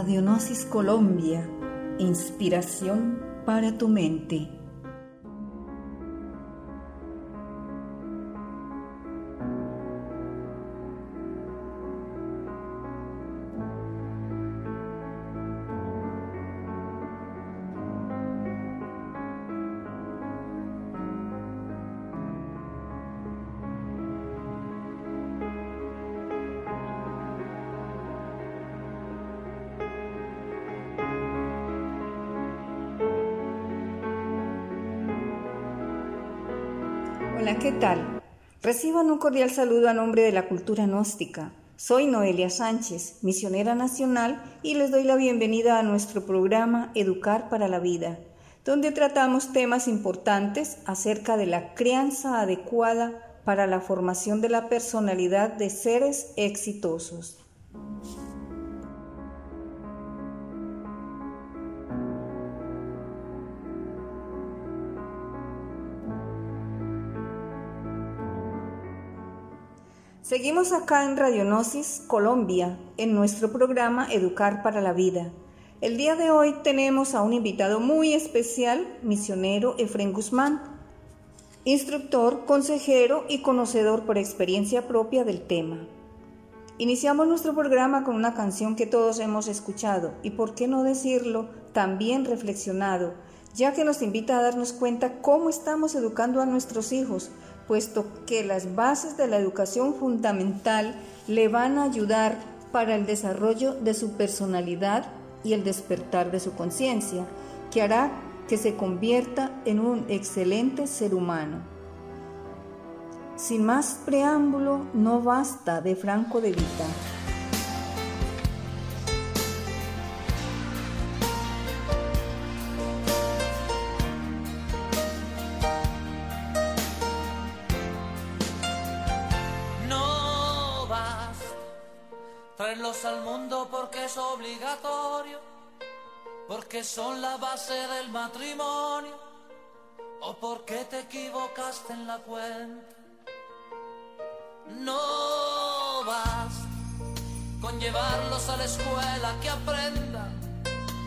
Radionosis Colombia, inspiración para tu mente. Reciban un cordial saludo a nombre de la cultura gnóstica. Soy Noelia Sánchez, misionera nacional, y les doy la bienvenida a nuestro programa Educar para la Vida, donde tratamos temas importantes acerca de la crianza adecuada para la formación de la personalidad de seres exitosos. Seguimos acá en Radionosis Colombia, en nuestro programa Educar para la Vida. El día de hoy tenemos a un invitado muy especial, misionero Efren Guzmán, instructor, consejero y conocedor por experiencia propia del tema. Iniciamos nuestro programa con una canción que todos hemos escuchado y, por qué no decirlo, también reflexionado, ya que nos invita a darnos cuenta cómo estamos educando a nuestros hijos, puesto que las bases de la educación fundamental le van a ayudar para el desarrollo de su personalidad y el despertar de su conciencia, que hará que se convierta en un excelente ser humano. Sin más preámbulo, no basta de Franco de Vita. Son la base del matrimonio, o porque te equivocaste en la cuenta. No vas con llevarlos a la escuela que aprendan,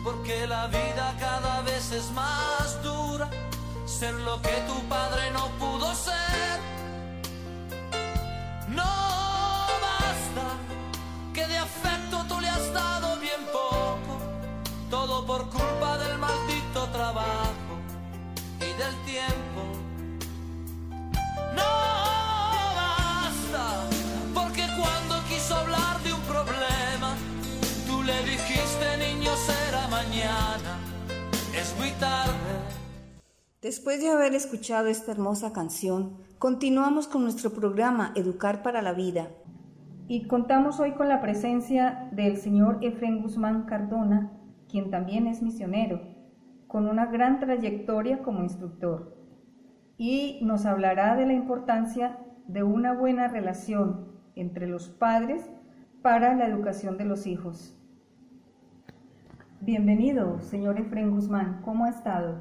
porque la vida cada vez es más dura, ser lo que tu padre no pudo ser. No por culpa del maldito trabajo y del tiempo. No basta, porque cuando quiso hablar de un problema, tú le dijiste niño será mañana, es muy tarde. Después de haber escuchado esta hermosa canción, continuamos con nuestro programa Educar para la Vida y contamos hoy con la presencia del señor Efren Guzmán Cardona, quien también es misionero, con una gran trayectoria como instructor. Y nos hablará de la importancia de una buena relación entre los padres para la educación de los hijos. Bienvenido, señor Efren Guzmán. ¿Cómo ha estado?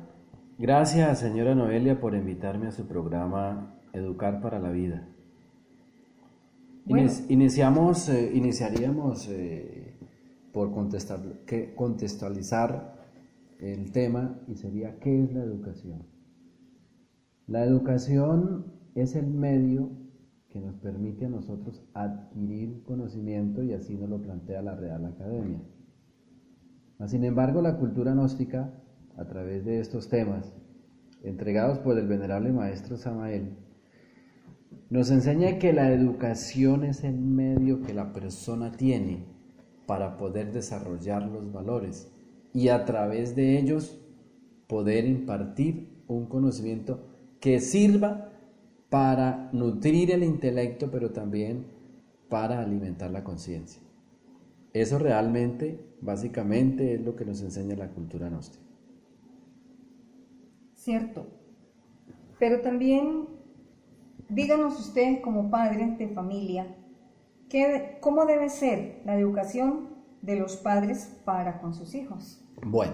Gracias, señora Noelia, por invitarme a su programa Educar para la Vida iniciamos, eh, iniciaríamos eh, por contestar, contextualizar el tema y sería ¿qué es la educación? La educación es el medio que nos permite a nosotros adquirir conocimiento y así nos lo plantea la Real Academia. Sin embargo, la cultura gnóstica, a través de estos temas, entregados por el venerable maestro Samael, nos enseña que la educación es el medio que la persona tiene para poder desarrollar los valores y a través de ellos poder impartir un conocimiento que sirva para nutrir el intelecto, pero también para alimentar la conciencia. Eso realmente, básicamente, es lo que nos enseña la cultura gnóstica. Cierto. Pero también Díganos ustedes como padres de familia, ¿cómo debe ser la educación de los padres para con sus hijos? Bueno,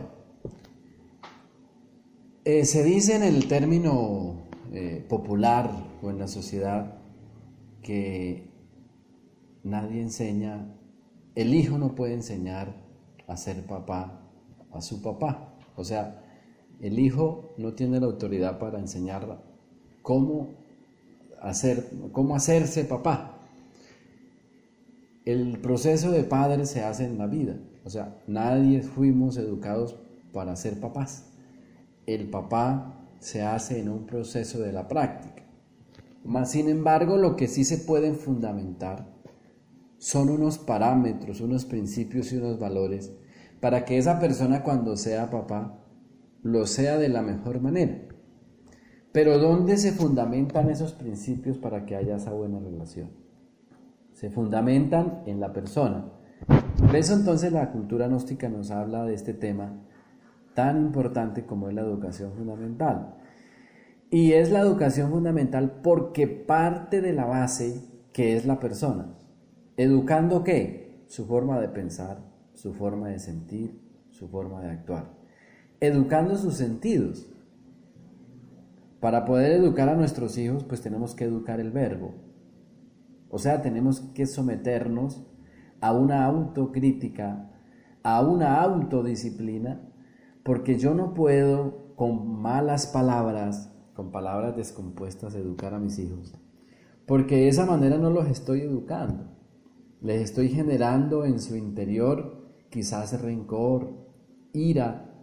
eh, se dice en el término eh, popular o en la sociedad que nadie enseña, el hijo no puede enseñar a ser papá a su papá. O sea, el hijo no tiene la autoridad para enseñar cómo, hacer, cómo hacerse papá. El proceso de padre se hace en la vida. O sea, nadie fuimos educados para ser papás. El papá se hace en un proceso de la práctica. Más sin embargo, lo que sí se pueden fundamentar son unos parámetros, unos principios y unos valores para que esa persona cuando sea papá lo sea de la mejor manera. Pero ¿dónde se fundamentan esos principios para que haya esa buena relación? Se fundamentan en la persona. Por eso entonces la cultura gnóstica nos habla de este tema tan importante como es la educación fundamental. Y es la educación fundamental porque parte de la base que es la persona. ¿Educando qué? Su forma de pensar, su forma de sentir, su forma de actuar. Educando sus sentidos. Para poder educar a nuestros hijos, pues tenemos que educar el verbo. O sea, tenemos que someternos a una autocrítica, a una autodisciplina, porque yo no puedo con malas palabras, con palabras descompuestas, educar a mis hijos, porque de esa manera no los estoy educando. Les estoy generando en su interior quizás rencor, ira,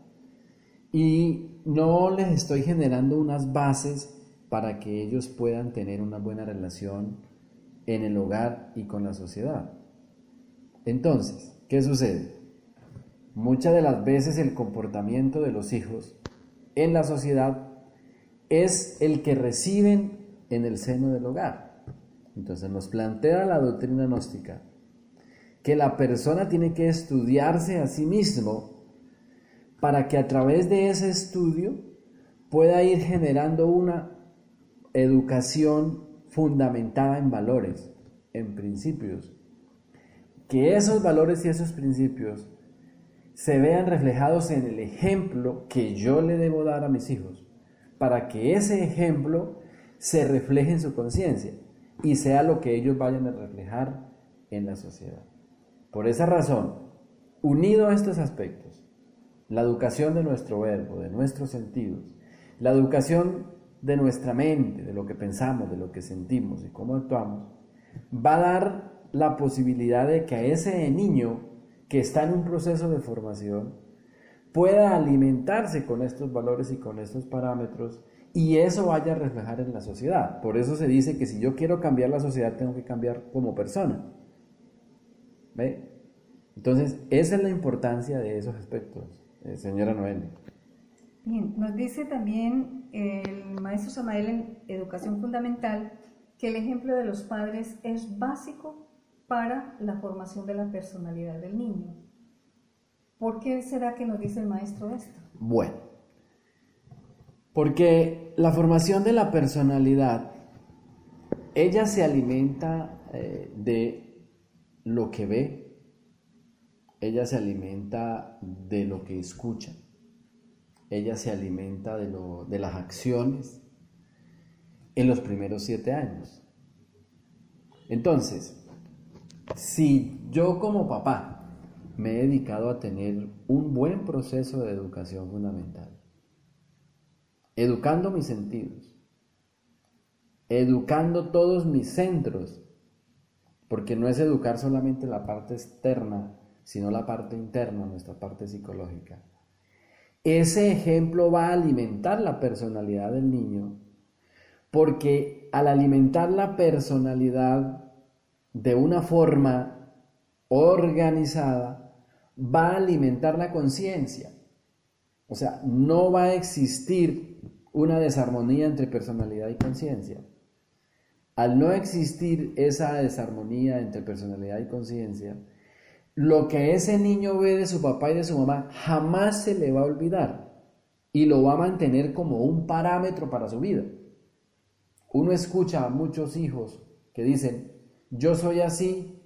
y no les estoy generando unas bases para que ellos puedan tener una buena relación en el hogar y con la sociedad. Entonces, ¿qué sucede? Muchas de las veces el comportamiento de los hijos en la sociedad es el que reciben en el seno del hogar. Entonces nos plantea la doctrina gnóstica que la persona tiene que estudiarse a sí mismo para que a través de ese estudio pueda ir generando una educación fundamentada en valores, en principios. Que esos valores y esos principios se vean reflejados en el ejemplo que yo le debo dar a mis hijos, para que ese ejemplo se refleje en su conciencia y sea lo que ellos vayan a reflejar en la sociedad. Por esa razón, unido a estos aspectos, la educación de nuestro verbo, de nuestros sentidos, la educación de nuestra mente, de lo que pensamos, de lo que sentimos y cómo actuamos, va a dar la posibilidad de que a ese niño que está en un proceso de formación pueda alimentarse con estos valores y con estos parámetros y eso vaya a reflejar en la sociedad. Por eso se dice que si yo quiero cambiar la sociedad tengo que cambiar como persona. ¿Ve? Entonces, esa es la importancia de esos aspectos, eh, señora Noel. Bien, nos dice también el maestro Samael en Educación Fundamental que el ejemplo de los padres es básico para la formación de la personalidad del niño. ¿Por qué será que nos dice el maestro esto? Bueno, porque la formación de la personalidad, ella se alimenta eh, de lo que ve, ella se alimenta de lo que escucha, ella se alimenta de, lo, de las acciones en los primeros siete años. Entonces, si yo como papá me he dedicado a tener un buen proceso de educación fundamental, educando mis sentidos, educando todos mis centros porque no es educar solamente la parte externa, sino la parte interna, nuestra parte psicológica. Ese ejemplo va a alimentar la personalidad del niño, porque al alimentar la personalidad de una forma organizada, va a alimentar la conciencia. O sea, no va a existir una desarmonía entre personalidad y conciencia. Al no existir esa desarmonía entre personalidad y conciencia, lo que ese niño ve de su papá y de su mamá jamás se le va a olvidar y lo va a mantener como un parámetro para su vida. Uno escucha a muchos hijos que dicen, yo soy así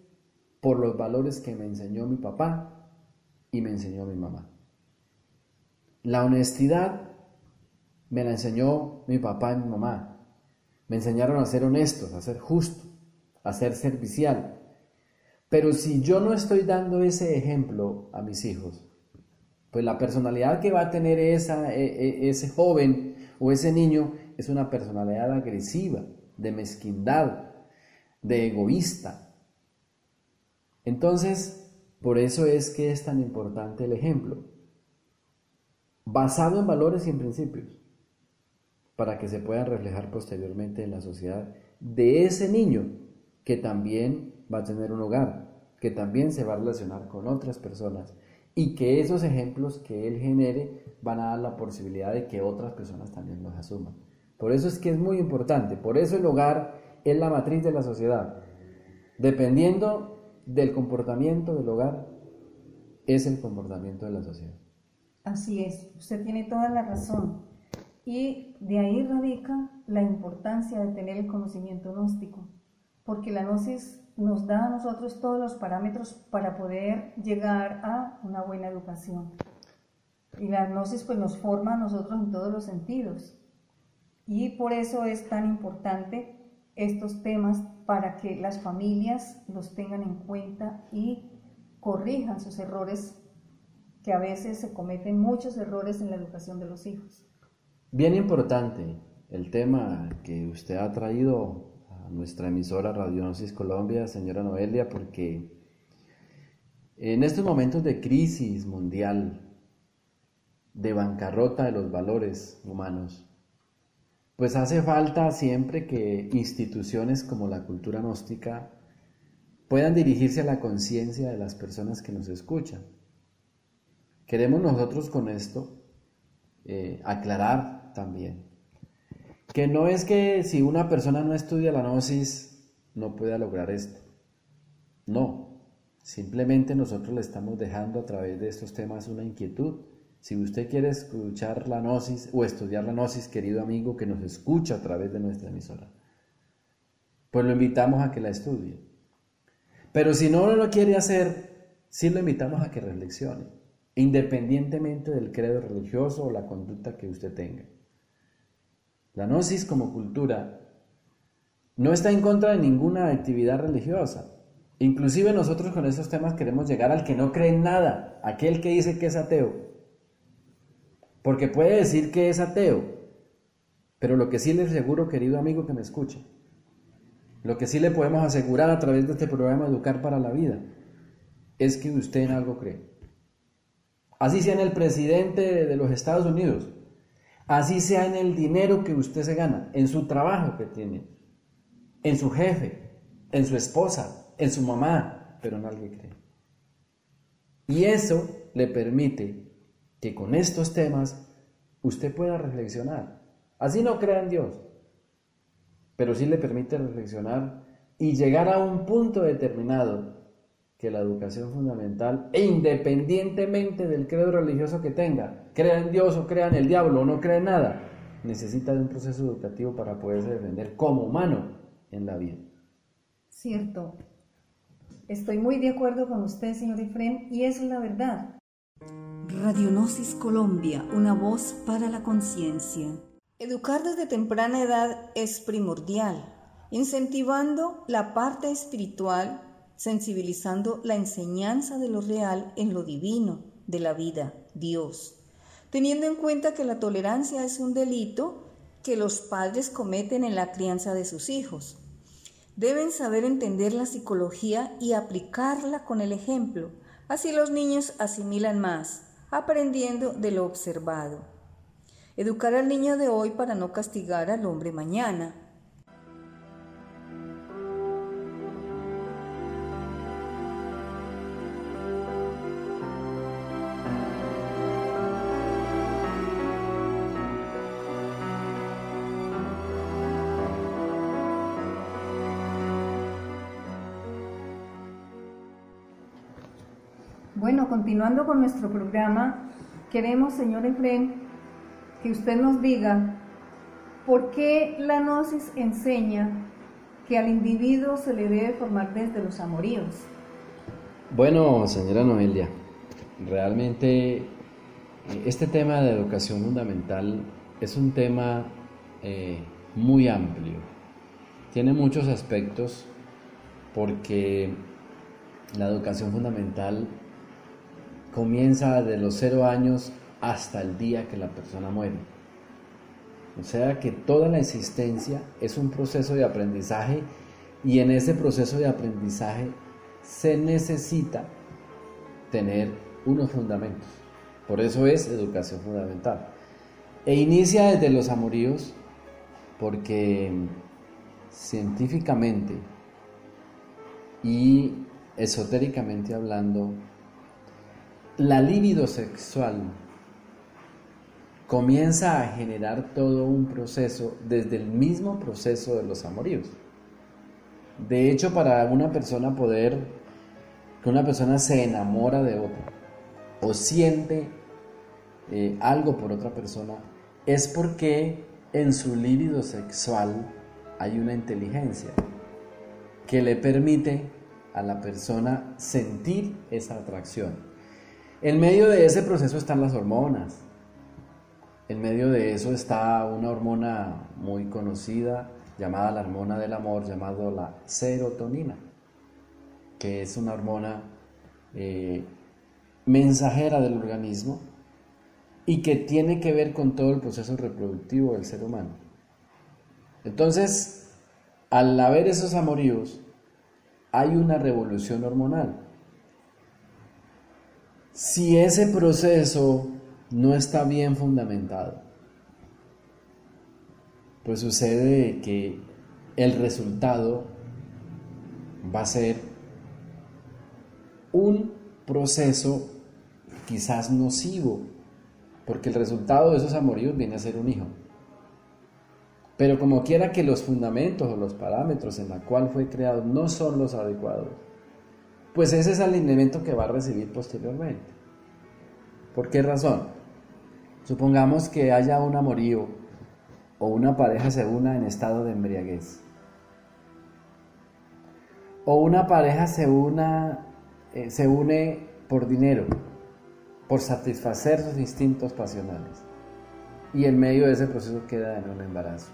por los valores que me enseñó mi papá y me enseñó mi mamá. La honestidad me la enseñó mi papá y mi mamá. Me enseñaron a ser honestos, a ser justo, a ser servicial. Pero si yo no estoy dando ese ejemplo a mis hijos, pues la personalidad que va a tener e, e, ese joven o ese niño es una personalidad agresiva, de mezquindad, de egoísta. Entonces, por eso es que es tan importante el ejemplo, basado en valores y en principios, para que se puedan reflejar posteriormente en la sociedad de ese niño que también va a tener un hogar, que también se va a relacionar con otras personas y que esos ejemplos que él genere van a dar la posibilidad de que otras personas también los asuman. Por eso es que es muy importante, por eso el hogar es la matriz de la sociedad. Dependiendo del comportamiento del hogar, es el comportamiento de la sociedad. Así es, usted tiene toda la razón. Y de ahí radica la importancia de tener el conocimiento gnóstico, porque la gnosis nos da a nosotros todos los parámetros para poder llegar a una buena educación. Y la gnosis pues nos forma a nosotros en todos los sentidos. Y por eso es tan importante estos temas para que las familias los tengan en cuenta y corrijan sus errores, que a veces se cometen muchos errores en la educación de los hijos. Bien importante el tema que usted ha traído nuestra emisora Radionosis Colombia, señora Noelia, porque en estos momentos de crisis mundial, de bancarrota de los valores humanos, pues hace falta siempre que instituciones como la cultura gnóstica puedan dirigirse a la conciencia de las personas que nos escuchan. Queremos nosotros con esto eh, aclarar también que no es que si una persona no estudia la gnosis no pueda lograr esto. No, simplemente nosotros le estamos dejando a través de estos temas una inquietud si usted quiere escuchar la gnosis o estudiar la gnosis, querido amigo que nos escucha a través de nuestra emisora, pues lo invitamos a que la estudie. Pero si no lo quiere hacer, sí lo invitamos a que reflexione, independientemente del credo religioso o la conducta que usted tenga. La gnosis como cultura no está en contra de ninguna actividad religiosa. Inclusive nosotros con estos temas queremos llegar al que no cree en nada, aquel que dice que es ateo. Porque puede decir que es ateo, pero lo que sí le aseguro, querido amigo que me escucha, lo que sí le podemos asegurar a través de este programa Educar para la Vida, es que usted en algo cree. Así sea en el presidente de los Estados Unidos, así sea en el dinero que usted se gana, en su trabajo que tiene, en su jefe, en su esposa, en su mamá, pero algo cree. Y eso le permite que con estos temas usted pueda reflexionar. Así no crea en Dios, pero sí le permite reflexionar y llegar a un punto determinado que la educación fundamental, e independientemente del credo religioso que tenga, crea en Dios o crea en el diablo o no crea en nada, necesita de un proceso educativo para poderse defender como humano en la vida. Cierto. Estoy muy de acuerdo con usted, señor Efrem, y es la verdad. Radionosis Colombia, una voz para la conciencia. Educar desde temprana edad es primordial, incentivando la parte espiritual, sensibilizando la enseñanza de lo real en lo divino, de la vida, Dios, teniendo en cuenta que la tolerancia es un delito que los padres cometen en la crianza de sus hijos. Deben saber entender la psicología y aplicarla con el ejemplo, así los niños asimilan más aprendiendo de lo observado. Educar al niño de hoy para no castigar al hombre mañana. Continuando con nuestro programa, queremos, señor Efren, que usted nos diga por qué la gnosis enseña que al individuo se le debe formar desde los amoríos. Bueno, señora Noelia, realmente eh, este tema de educación fundamental es un tema eh, muy amplio. Tiene muchos aspectos porque la educación fundamental comienza desde los cero años hasta el día que la persona muere. O sea que toda la existencia es un proceso de aprendizaje y en ese proceso de aprendizaje se necesita tener unos fundamentos. Por eso es educación fundamental. E inicia desde los amoríos porque científicamente y esotéricamente hablando, la libido sexual comienza a generar todo un proceso desde el mismo proceso de los amoríos. De hecho, para una persona poder, que una persona se enamora de otra o siente eh, algo por otra persona, es porque en su líbido sexual hay una inteligencia que le permite a la persona sentir esa atracción. En medio de ese proceso están las hormonas. En medio de eso está una hormona muy conocida llamada la hormona del amor, llamada la serotonina, que es una hormona eh, mensajera del organismo y que tiene que ver con todo el proceso reproductivo del ser humano. Entonces, al haber esos amoríos, hay una revolución hormonal. Si ese proceso no está bien fundamentado, pues sucede que el resultado va a ser un proceso quizás nocivo, porque el resultado de esos amoríos viene a ser un hijo. Pero como quiera que los fundamentos o los parámetros en la cual fue creado no son los adecuados, pues ese es el elemento que va a recibir posteriormente. ¿Por qué razón? Supongamos que haya un amorío o una pareja se una en estado de embriaguez. O una pareja se, una, eh, se une por dinero, por satisfacer sus instintos pasionales. Y en medio de ese proceso queda en un embarazo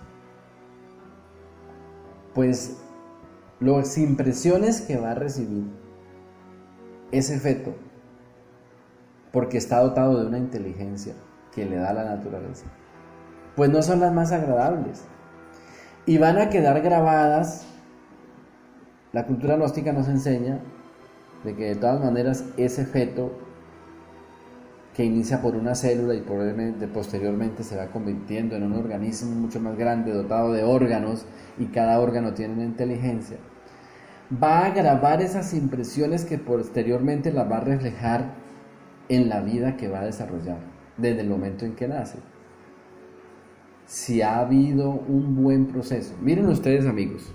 pues las impresiones que va a recibir ese feto, porque está dotado de una inteligencia que le da la naturaleza, pues no son las más agradables. Y van a quedar grabadas, la cultura gnóstica nos enseña de que de todas maneras ese feto que inicia por una célula y probablemente posteriormente se va convirtiendo en un organismo mucho más grande, dotado de órganos, y cada órgano tiene una inteligencia, va a grabar esas impresiones que posteriormente las va a reflejar en la vida que va a desarrollar desde el momento en que nace. Si ha habido un buen proceso, miren ustedes amigos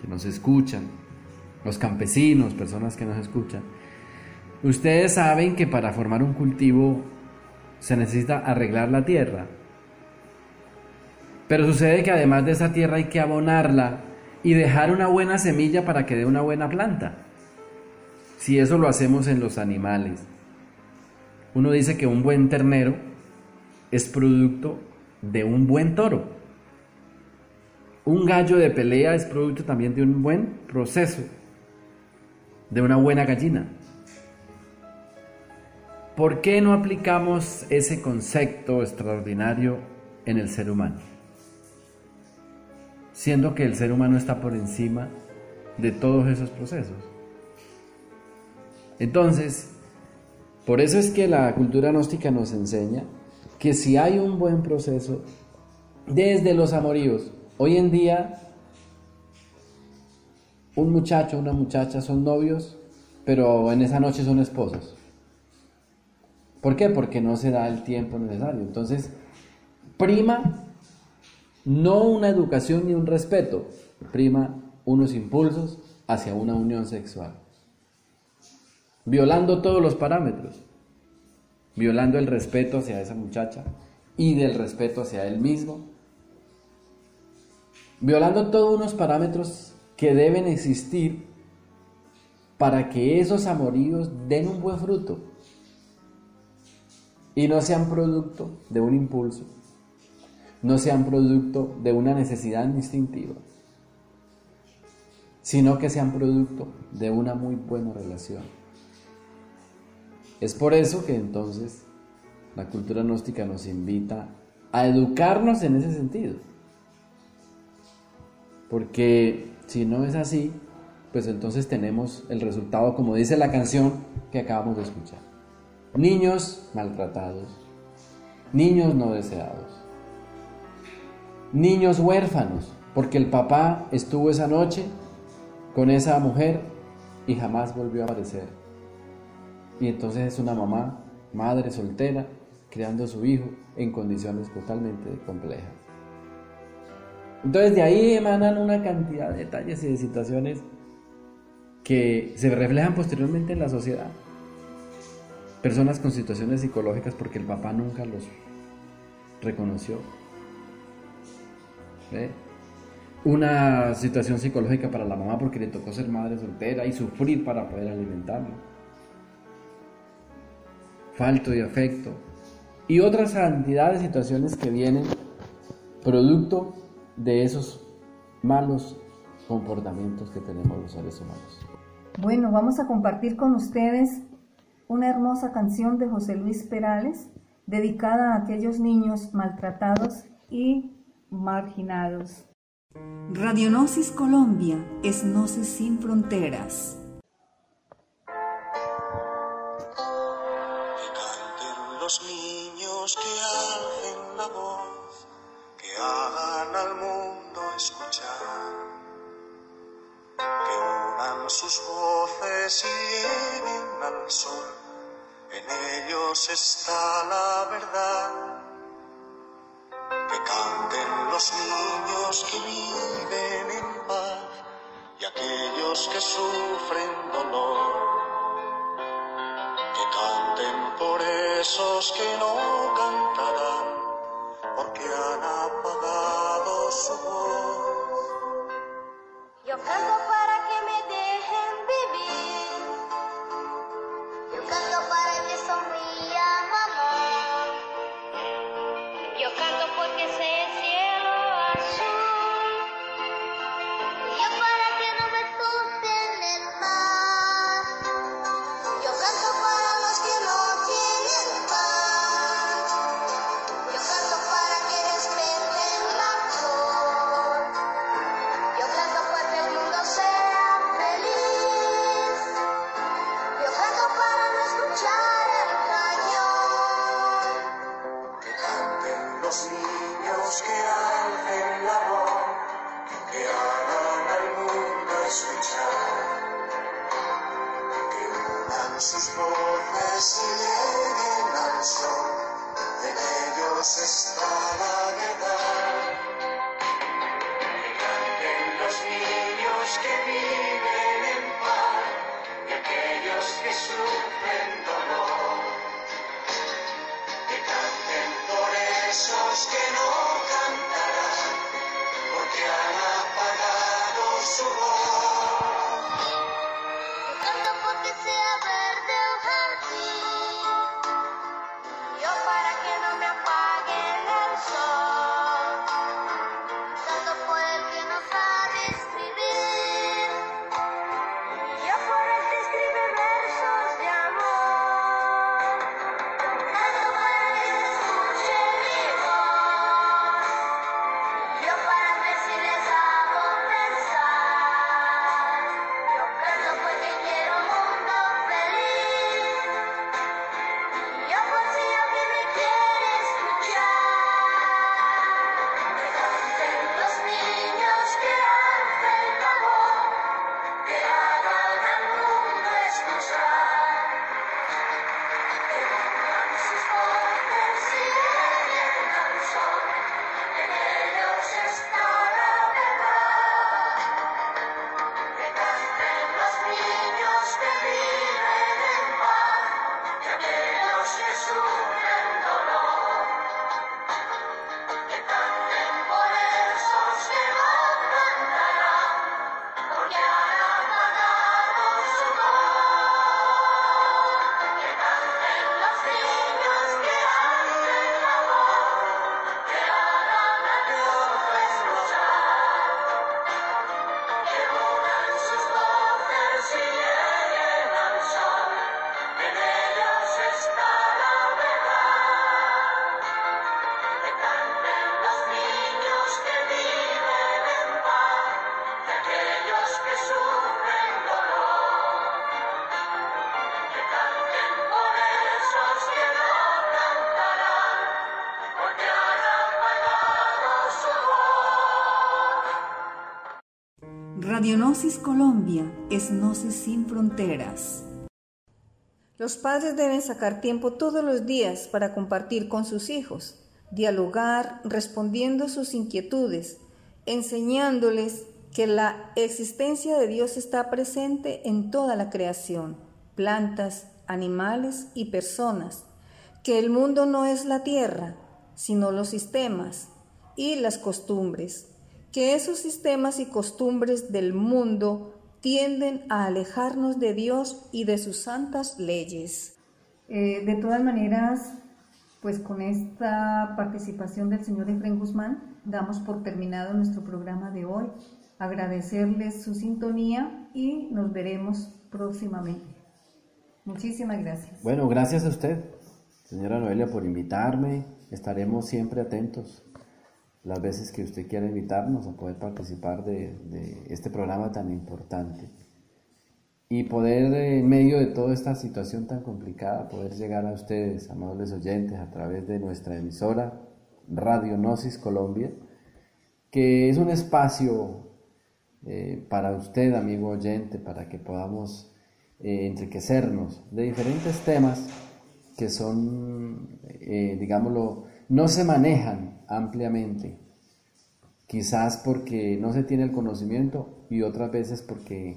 que nos escuchan, los campesinos, personas que nos escuchan, Ustedes saben que para formar un cultivo se necesita arreglar la tierra. Pero sucede que además de esa tierra hay que abonarla y dejar una buena semilla para que dé una buena planta. Si eso lo hacemos en los animales. Uno dice que un buen ternero es producto de un buen toro. Un gallo de pelea es producto también de un buen proceso, de una buena gallina. ¿Por qué no aplicamos ese concepto extraordinario en el ser humano? Siendo que el ser humano está por encima de todos esos procesos. Entonces, por eso es que la cultura gnóstica nos enseña que si hay un buen proceso, desde los amoríos, hoy en día un muchacho, una muchacha son novios, pero en esa noche son esposos. ¿Por qué? Porque no se da el tiempo necesario. Entonces, prima no una educación ni un respeto, prima unos impulsos hacia una unión sexual. Violando todos los parámetros. Violando el respeto hacia esa muchacha y del respeto hacia él mismo. Violando todos unos parámetros que deben existir para que esos amoríos den un buen fruto y no sean producto de un impulso, no sean producto de una necesidad instintiva. sino que sean producto de una muy buena relación. Es por eso que entonces la cultura gnóstica nos invita a educarnos en ese sentido. Porque si no es así, pues entonces tenemos el resultado, como dice la canción que acabamos de escuchar. Niños maltratados, niños no deseados, niños huérfanos, porque el papá estuvo esa noche con esa mujer y jamás volvió a aparecer. Y entonces es una mamá, madre soltera, criando a su hijo en condiciones totalmente complejas. Entonces de ahí emanan una cantidad de detalles y de situaciones que se reflejan posteriormente en la sociedad. Personas con situaciones psicológicas porque el papá nunca los reconoció. Una situación psicológica para la mamá porque le tocó ser madre soltera y sufrir para poder alimentarlo. Falto de afecto. Y otras cantidad de situaciones que vienen producto de esos malos comportamientos que tenemos los seres humanos. Bueno, vamos a compartir con ustedes una hermosa canción de José Luis Perales dedicada a aquellos niños maltratados y marginados. Radionosis Colombia es Gnosis sin fronteras. Que canten los niños que alcen la voz, que hagan al mundo escuchar, que unan sus voces y lleven al sol, en ellos está la verdad que canten los niños que viven en paz y aquellos que sufren dolor. Que canten por esos que no cantarán porque han apagado su voz. Yo canto para que me dejen besos que no cantan. Radionosis Colombia es Gnosis sin fronteras. Los padres deben sacar tiempo todos los días para compartir con sus hijos, dialogar respondiendo sus inquietudes, enseñándoles que la existencia de Dios está presente en toda la creación, plantas, animales y personas, que el mundo no es la tierra, sino los sistemas y las costumbres, que esos sistemas y costumbres del mundo tienden a alejarnos de Dios y de sus santas leyes. Eh, de todas maneras, pues con esta participación del señor Efren Guzmán, damos por terminado nuestro programa de hoy. Agradecerles su sintonía y nos veremos próximamente. Muchísimas gracias. Bueno, gracias a usted, señora Noelia, por invitarme. Estaremos siempre atentos las veces que usted quiera invitarnos a poder participar de, este programa tan importante. Y poder, en medio de toda esta situación tan complicada, poder llegar a ustedes, amables oyentes, a través de nuestra emisora Radio Gnosis Colombia, que es un espacio eh, para usted, amigo oyente, para que podamos eh, enriquecernos de diferentes temas que son, eh, digámoslo, no se manejan ampliamente, quizás porque no se tiene el conocimiento y otras veces porque eh,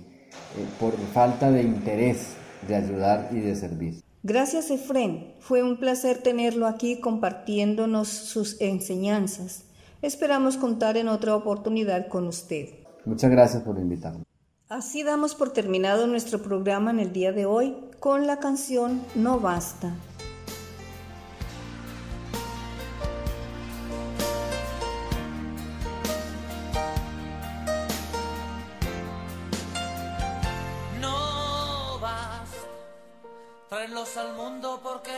por falta de interés de ayudar y de servir. Gracias, Efren. Fue un placer tenerlo aquí compartiéndonos sus enseñanzas. Esperamos contar en otra oportunidad con usted. Muchas gracias por invitarme. Así damos por terminado nuestro programa en el día de hoy con la canción No Basta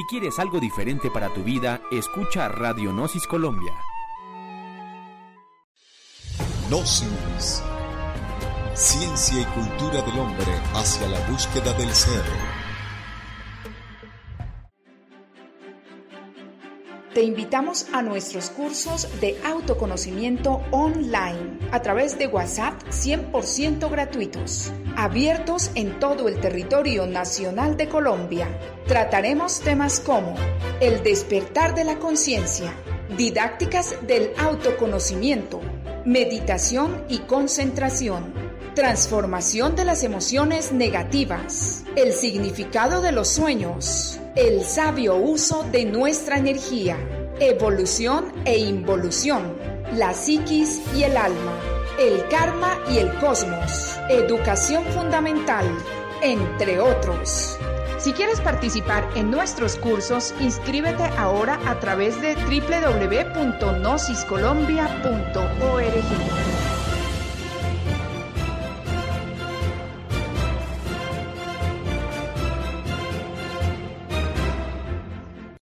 Si quieres algo diferente para tu vida, escucha Radio Gnosis Colombia. Gnosis. Ciencia y cultura del hombre hacia la búsqueda del ser. Te invitamos a nuestros cursos de autoconocimiento online a través de WhatsApp 100% gratuitos, abiertos en todo el territorio nacional de Colombia. Trataremos temas como el despertar de la conciencia, didácticas del autoconocimiento, meditación y concentración, transformación de las emociones negativas, el significado de los sueños, el sabio uso de nuestra energía, evolución e involución, la psiquis y el alma, el karma y el cosmos, educación fundamental, entre otros. Si quieres participar en nuestros cursos, inscríbete ahora a través de www.nosiscolombia.org.